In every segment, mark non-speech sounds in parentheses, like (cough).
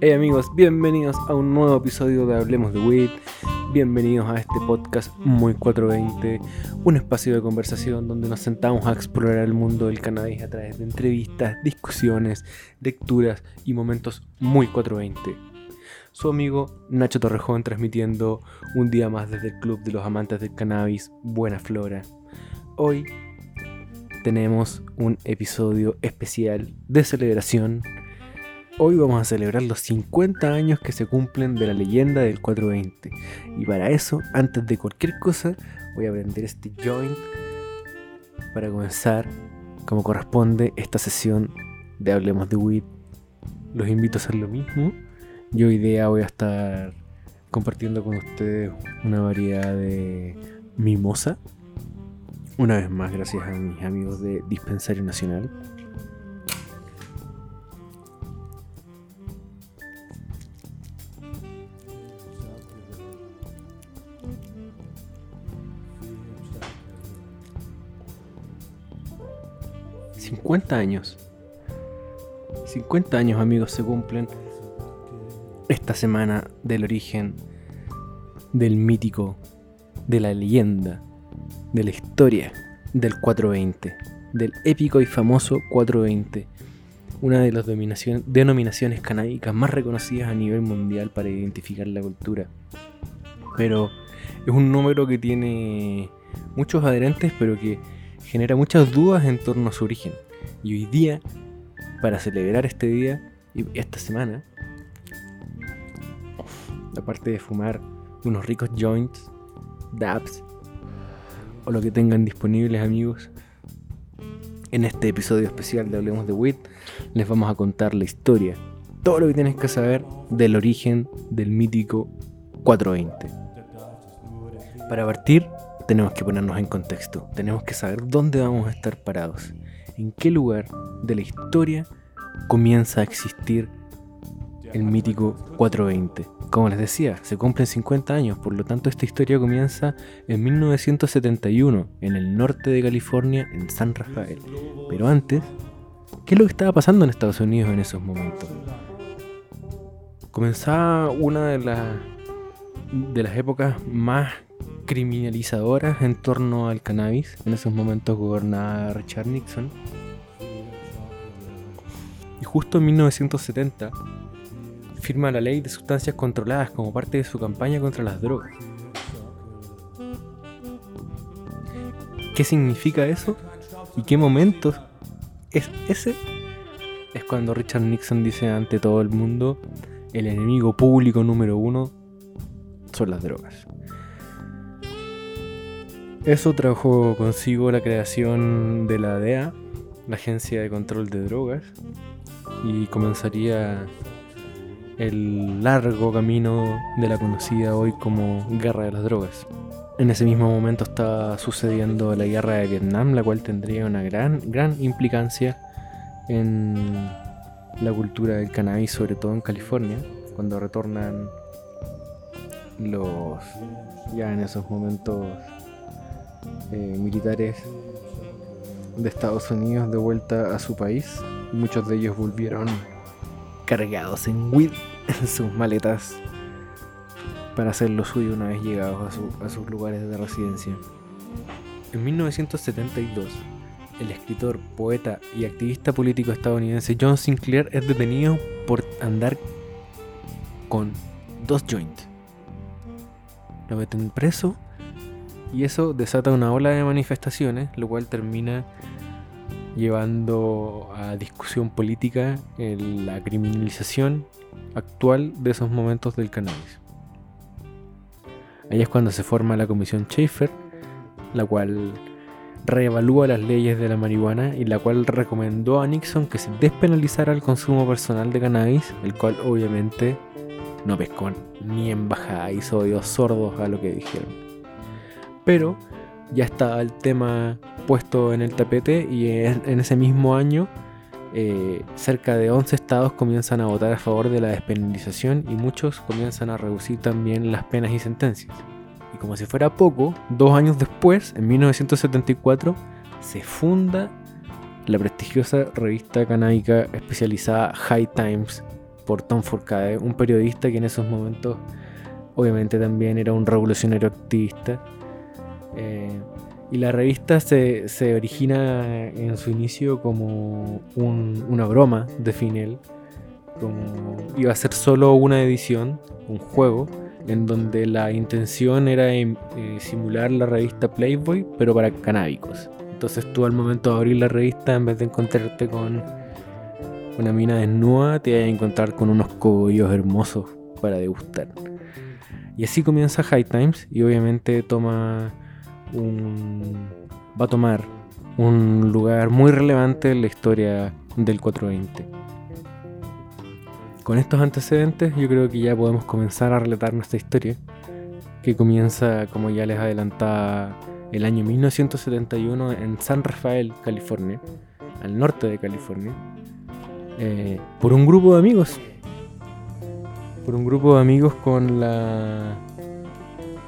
Hey amigos, bienvenidos a un nuevo episodio de Hablemos de Weed. Bienvenidos a este podcast Muy 420, un espacio de conversación donde nos sentamos a explorar el mundo del cannabis a través de entrevistas, discusiones, lecturas y momentos muy 420. Su amigo Nacho Torrejón transmitiendo un día más desde el Club de los Amantes del Cannabis Buena Flora. Hoy tenemos un episodio especial de celebración Hoy vamos a celebrar los 50 años que se cumplen de la leyenda del 420. Y para eso, antes de cualquier cosa, voy a prender este joint para comenzar, como corresponde, esta sesión de Hablemos de Weed. Los invito a hacer lo mismo. Yo hoy día voy a estar compartiendo con ustedes una variedad de mimosa. Una vez más, gracias a mis amigos de Dispensario Nacional. 50 años. 50 años amigos se cumplen esta semana del origen del mítico, de la leyenda, de la historia del 420, del épico y famoso 420, una de las denominaciones canábicas más reconocidas a nivel mundial para identificar la cultura. Pero es un número que tiene muchos adherentes, pero que genera muchas dudas en torno a su origen. Y hoy día, para celebrar este día y esta semana, aparte de fumar unos ricos joints, dabs o lo que tengan disponibles amigos, en este episodio especial de Hablemos de WIT les vamos a contar la historia, todo lo que tienes que saber del origen del mítico 420. Para partir, tenemos que ponernos en contexto, tenemos que saber dónde vamos a estar parados en qué lugar de la historia comienza a existir el mítico 420. Como les decía, se cumplen 50 años, por lo tanto esta historia comienza en 1971, en el norte de California, en San Rafael. Pero antes, ¿qué es lo que estaba pasando en Estados Unidos en esos momentos? Comenzaba una de las, de las épocas más criminalizadoras en torno al cannabis. En esos momentos gobernaba Richard Nixon. Y justo en 1970 firma la ley de sustancias controladas como parte de su campaña contra las drogas. ¿Qué significa eso? ¿Y qué momento es ese? Es cuando Richard Nixon dice ante todo el mundo, el enemigo público número uno son las drogas. Eso trajo consigo la creación de la DEA, la Agencia de Control de Drogas, y comenzaría el largo camino de la conocida hoy como Guerra de las Drogas. En ese mismo momento estaba sucediendo la guerra de Vietnam, la cual tendría una gran, gran implicancia en la cultura del cannabis, sobre todo en California, cuando retornan los ya en esos momentos eh, militares de Estados Unidos de vuelta a su país. Muchos de ellos volvieron cargados en weed (laughs) en sus maletas para hacer lo suyo una vez llegados a, a sus lugares de residencia. En 1972, el escritor, poeta y activista político estadounidense John Sinclair es detenido por andar con dos joints. Lo meten preso y eso desata una ola de manifestaciones, lo cual termina llevando a discusión política en la criminalización actual de esos momentos del cannabis. Ahí es cuando se forma la comisión Schaeffer, la cual reevalúa las leyes de la marihuana y la cual recomendó a Nixon que se despenalizara el consumo personal de cannabis, el cual obviamente no pescó ni en bajada, hizo oídos sordos a lo que dijeron pero ya está el tema puesto en el tapete y en ese mismo año eh, cerca de 11 estados comienzan a votar a favor de la despenalización y muchos comienzan a reducir también las penas y sentencias. Y como si fuera poco, dos años después, en 1974, se funda la prestigiosa revista canábica especializada High Times, por Tom Fourcade, un periodista que en esos momentos obviamente también era un revolucionario activista. Eh, y la revista se, origina en su inicio como una broma de Finel, iba a ser solo una edición, un juego, en donde la intención era eh, simular la revista Playboy, pero para canábicos. Entonces tú al momento de abrir la revista, en vez de encontrarte con una mina desnuda, te vas a encontrar con unos cogollos hermosos para degustar. Y así comienza High Times y obviamente toma va a tomar un lugar muy relevante en la historia del 420. Con estos antecedentes yo creo que ya podemos comenzar a relatar nuestra historia, que comienza, como ya les adelantaba, el año 1971 en San Rafael, California, al norte de California, eh, por un grupo de amigos. Por un grupo de amigos con la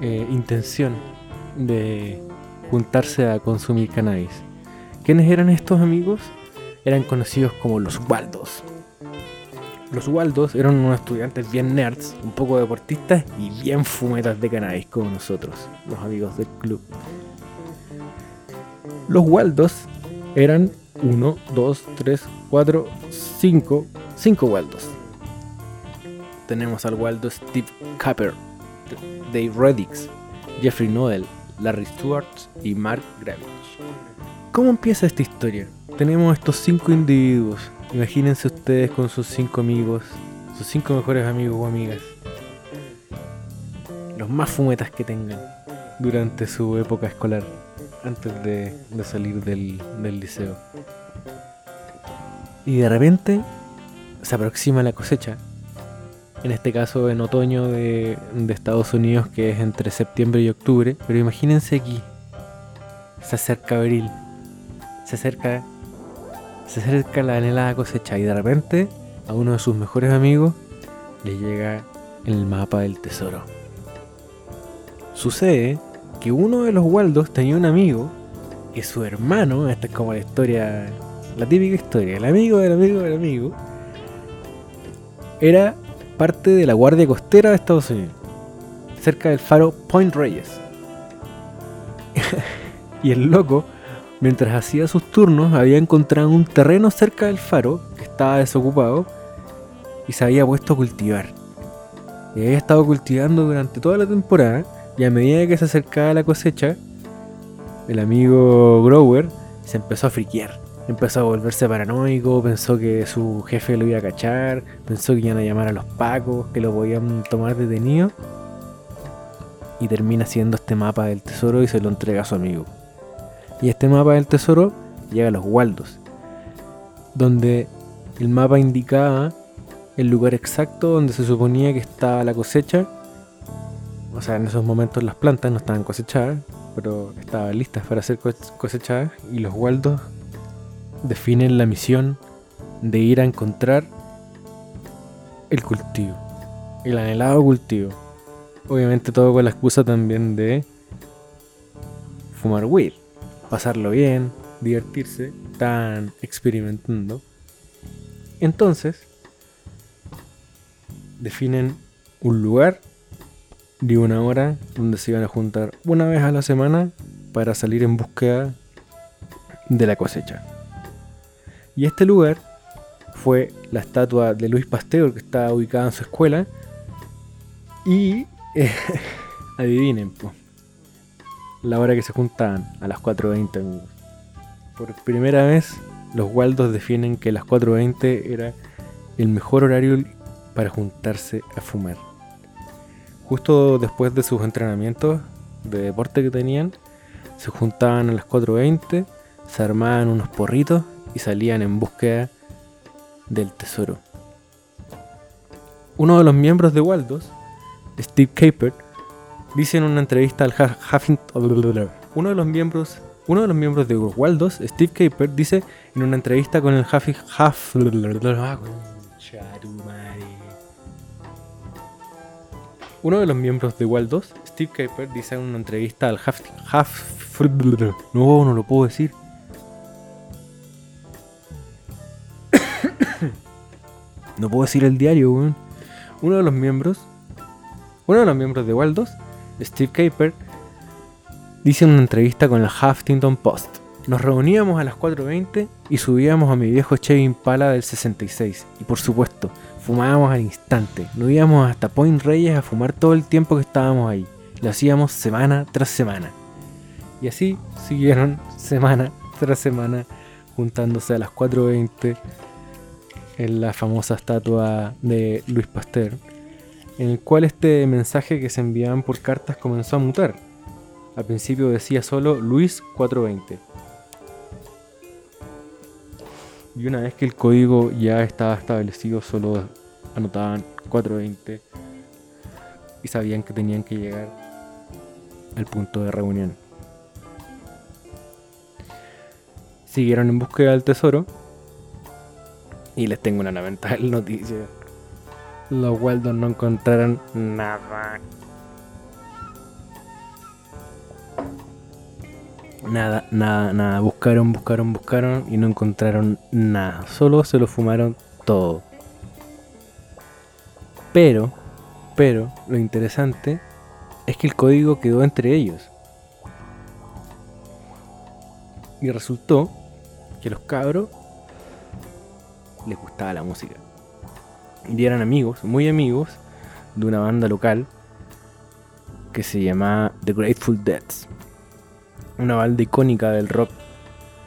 eh, intención de juntarse a consumir cannabis. ¿Quiénes eran estos amigos? Eran conocidos como los Waldos. Los Waldos eran unos estudiantes bien nerds, un poco deportistas y bien fumetas de cannabis como nosotros, los amigos del club. Los Waldos eran 1, 2, 3, 4, 5, 5 Waldos. Tenemos al Waldo Steve Capper, Dave Reddix, Jeffrey Noel, Larry Stewart y Mark Gravich. ¿Cómo empieza esta historia? Tenemos estos cinco individuos. Imagínense ustedes con sus cinco amigos, sus cinco mejores amigos o amigas. Los más fumetas que tengan durante su época escolar, antes de, salir del, liceo. Y de repente se aproxima la cosecha en este caso en otoño de, Estados Unidos, que es entre septiembre y octubre. Pero imagínense aquí, se acerca abril, se acerca, se acerca la anhelada cosecha y de repente a uno de sus mejores amigos le llega el mapa del tesoro. Sucede que uno de los Waldos tenía un amigo y su hermano, esta es como la historia, la típica historia, el amigo del amigo del amigo, era parte de la Guardia Costera de Estados Unidos, cerca del faro Point Reyes. (laughs) y el loco, mientras hacía sus turnos, había encontrado un terreno cerca del faro que estaba desocupado y se había puesto a cultivar. Y había estado cultivando durante toda la temporada y a medida que se acercaba la cosecha, el amigo Grower se empezó a friquear empezó a volverse paranoico, pensó que su jefe lo iba a cachar, pensó que iban a llamar a los pacos, que lo podían tomar detenido. Y termina haciendo este mapa del tesoro y se lo entrega a su amigo. Y este mapa del tesoro llega a los Waldos, donde el mapa indicaba el lugar exacto donde se suponía que estaba la cosecha. O sea, en esos momentos las plantas no estaban cosechadas, pero estaban listas para ser cosechadas y los Waldos definen la misión de ir a encontrar el cultivo, el anhelado cultivo. Obviamente todo con la excusa también de fumar weed, pasarlo bien, divertirse, están experimentando. Entonces, definen un lugar de una hora donde se iban a juntar una vez a la semana para salir en búsqueda de la cosecha. Y este lugar fue la estatua de Luis Pasteur que está ubicada en su escuela. Y (laughs) adivinen, la hora que se juntaban, a las 4.20 Por primera vez, los Waldos definen que las 4.20 era el mejor horario para juntarse a fumar. Justo después de sus entrenamientos de deporte que tenían, se juntaban a las 4.20, se armaban unos porritos y salían en búsqueda del tesoro. Uno de los miembros de Waldos, Steve Capert, dice en una entrevista al Huffington uno de los miembros uno de los miembros de Waldos, Steve Capert, dice en una entrevista con el Huffington uno de los miembros de Waldos, Steve Capert, dice en una entrevista al Huffington no, no lo puedo decir No puedo decir el diario, weón. Uno de los miembros, uno de los miembros de Waldos, Steve Caper, dice en una entrevista con la Huffington Post. Nos reuníamos a las 4.20 y subíamos a mi viejo Chevy Impala del 66. Y por supuesto, fumábamos al instante. Nos íbamos hasta Point Reyes a fumar todo el tiempo que estábamos ahí. Lo hacíamos semana tras semana. Y así siguieron semana tras semana juntándose a las 4.20 en la famosa estatua de Luis Pasteur, en el cual este mensaje que se enviaban por cartas comenzó a mutar. Al principio decía solo Luis 420. Y una vez que el código ya estaba establecido, solo anotaban 420 y sabían que tenían que llegar al punto de reunión. Siguieron en búsqueda del tesoro y les tengo una lamentable (laughs) noticia. Los Weldon no encontraron nada. Nada, nada, nada. Buscaron, buscaron, buscaron y no encontraron nada. Solo se lo fumaron todo. Pero, pero, lo interesante es que el código quedó entre ellos. Y resultó que los cabros les gustaba la música. Y eran amigos, muy amigos, de una banda local que se llama The Grateful Dead. Una banda icónica del rock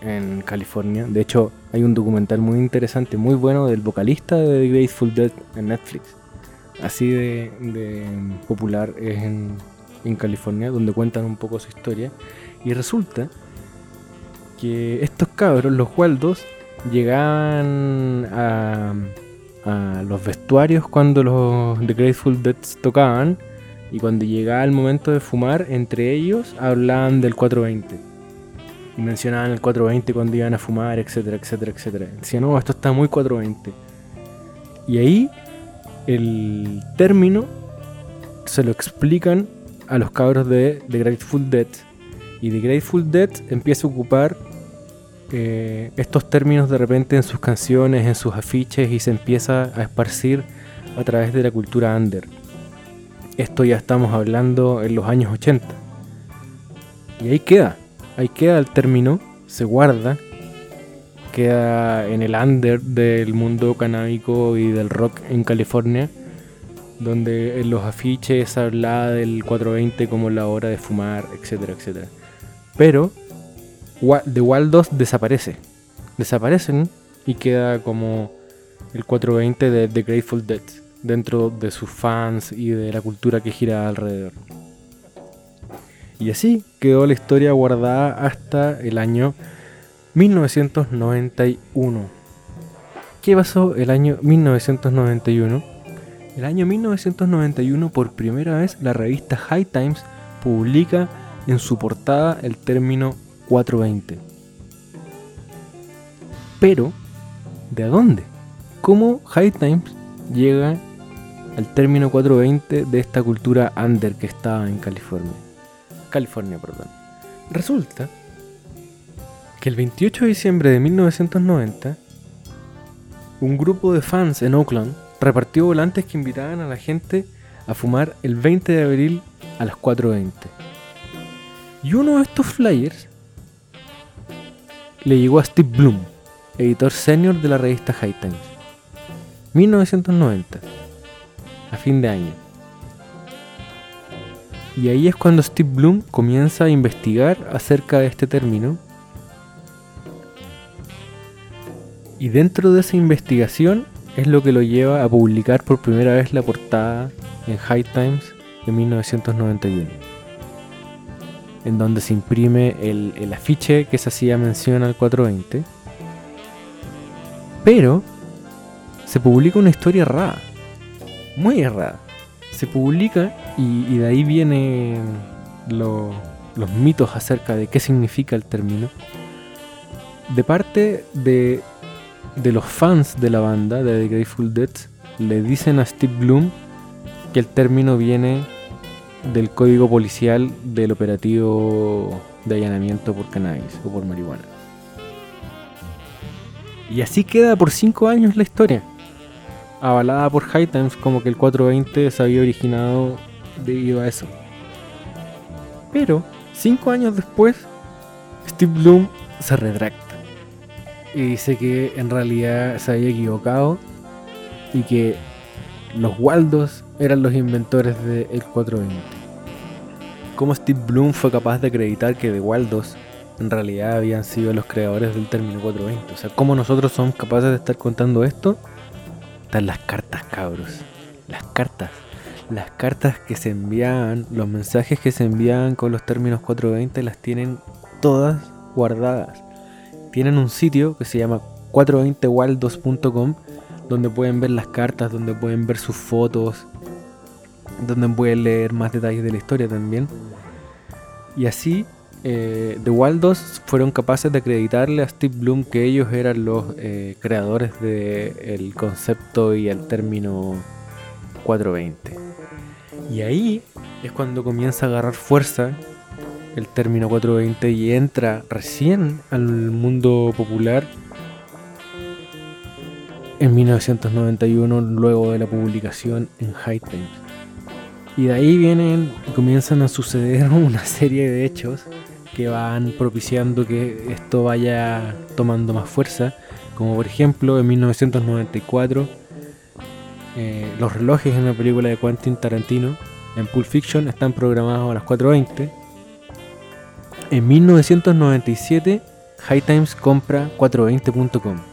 en California. De hecho, hay un documental muy interesante, muy bueno del vocalista de The Grateful Dead en Netflix. Así de, popular es en, en California, donde cuentan un poco su historia. Y resulta que estos cabros, los Waldos, llegaban a, los vestuarios cuando los The Grateful Dead tocaban y cuando llegaba el momento de fumar, entre ellos hablaban del 420. Y mencionaban el 420 cuando iban a fumar, etcétera, etcétera, etcétera. Decían, no, esto está muy 420. Y ahí el término se lo explican a los cabros de The Grateful Dead. Y The Grateful Dead empieza a ocupar eh, estos términos de repente en sus canciones, en sus afiches y se empieza a esparcir a través de la cultura under. Esto ya estamos hablando en los años 80. Y ahí queda, ahí queda el término, se guarda, queda en el under del mundo canábico y del rock en California, donde en los afiches hablaba del 420 como la hora de fumar, etcétera, etcétera. Pero The Waldos desaparece. Desaparecen y queda como el 420 de The Grateful Dead dentro de sus fans y de la cultura que gira alrededor. Y así quedó la historia guardada hasta el año 1991. ¿Qué pasó el año 1991? El año 1991 por primera vez la revista High Times publica en su portada el término 420. Pero, ¿de dónde? ¿Cómo High Times llega al término 420 de esta cultura under que estaba en California? California, perdón. Resulta que el 28 de diciembre de 1990, un grupo de fans en Oakland repartió volantes que invitaban a la gente a fumar el 20 de abril a las 4.20. Y uno de estos flyers le llegó a Steve Bloom, editor senior de la revista High Times. 1990, a fin de año. Y ahí es cuando Steve Bloom comienza a investigar acerca de este término. Y dentro de esa investigación es lo que lo lleva a publicar por primera vez la portada en High Times de 1991 en donde se imprime el, afiche que se hacía mención al 420. Pero se publica una historia errada, muy errada. Se publica y, de ahí vienen los mitos acerca de qué significa el término. De parte de, de los fans de la banda, de The Grateful Dead, le dicen a Steve Bloom que el término viene del código policial del operativo de allanamiento por cannabis o por marihuana. Y así queda por cinco años la historia. avalada por High Times como que el 420 se había originado debido a eso. Pero, cinco años después, Steve Bloom se retracta y dice que en realidad se había equivocado y que los Waldos eran los inventores del 420. ¿Cómo Steve Bloom fue capaz de acreditar que The Waldos en realidad habían sido los creadores del término 420? O sea, ¿cómo nosotros somos capaces de estar contando esto? Están las cartas, cabros. Las cartas. Las cartas que se enviaban, los mensajes que se enviaban con los términos 420 las tienen todas guardadas. Tienen un sitio que se llama 420waldos.com donde pueden ver las cartas, donde pueden ver sus fotos, donde pueden leer más detalles de la historia también. Y así, eh, The Waldos fueron capaces de acreditarle a Steve Bloom que ellos eran los eh, creadores del concepto y el término 420. Y ahí es cuando comienza a agarrar fuerza el término 420 y entra recién al mundo popular en 1991 luego de la publicación en High Times. Y de ahí vienen y comienzan a suceder (laughs) una serie de hechos que van propiciando que esto vaya tomando más fuerza, como por ejemplo en 1994 eh, los relojes en la película de Quentin Tarantino en Pulp Fiction están programados a las 4.20. En 1997 High Times compra 420.com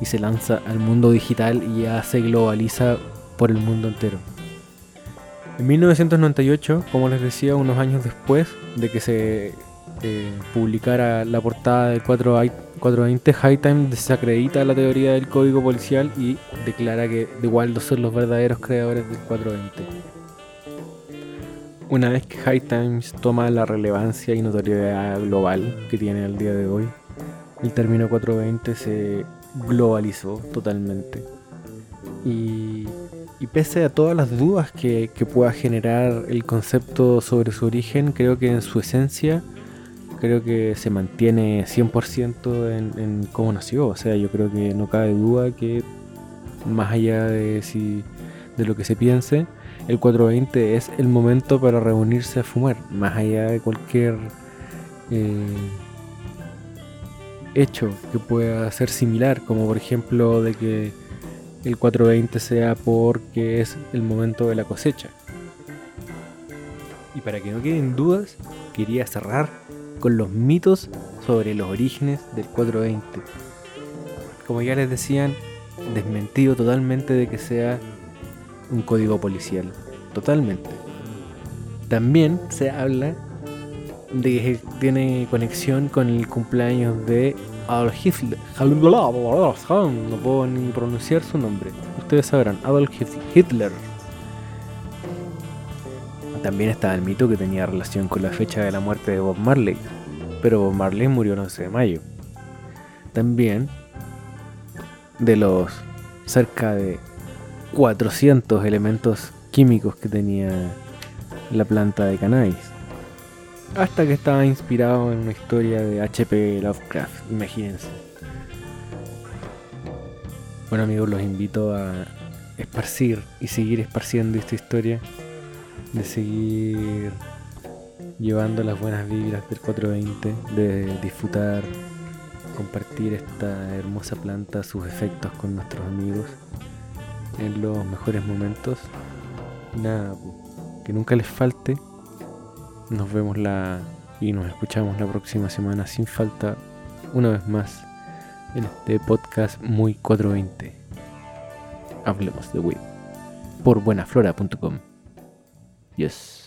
y se lanza al mundo digital y ya se globaliza por el mundo entero. En 1998, como les decía, unos años después de que se eh, publicara la portada del 420, High Time desacredita la teoría del código policial y declara que The Waldo son los verdaderos creadores del 420. Una vez que High Times toma la relevancia y notoriedad global que tiene al día de hoy, el término 420 se globalizó totalmente. Y, pese a todas las dudas que, pueda generar el concepto sobre su origen, creo que en su esencia, creo que se mantiene 100% en, en cómo nació. O sea, yo creo que no cabe duda que más allá de, si, de lo que se piense, el 420 es el momento para reunirse a fumar, más allá de cualquier... Eh, hecho que pueda ser similar, como por ejemplo de que el 420 sea porque es el momento de la cosecha. Y para que no queden dudas, quería cerrar con los mitos sobre los orígenes del 420. Como ya les decían, desmentido totalmente de que sea un código policial. Totalmente. También se habla de que tiene conexión con el cumpleaños de Adolf Hitler. No puedo ni pronunciar su nombre. Ustedes sabrán, Adolf Hitler. También estaba el mito que tenía relación con la fecha de la muerte de Bob Marley, pero Bob Marley murió el 11 de mayo. También de los cerca de 400 elementos químicos que tenía la planta de cannabis. Hasta que estaba inspirado en una historia de H.P. Lovecraft, imagínense. Bueno amigos, los invito a esparcir y seguir esparciendo esta historia, de seguir llevando las buenas vibras del 420, de disfrutar, compartir esta hermosa planta, sus efectos con nuestros amigos en los mejores momentos. Nada, que nunca les falte nos vemos la y nos escuchamos la próxima semana sin falta una vez más en este podcast muy 420. Hablemos de weed por buenaflora.com. Yes.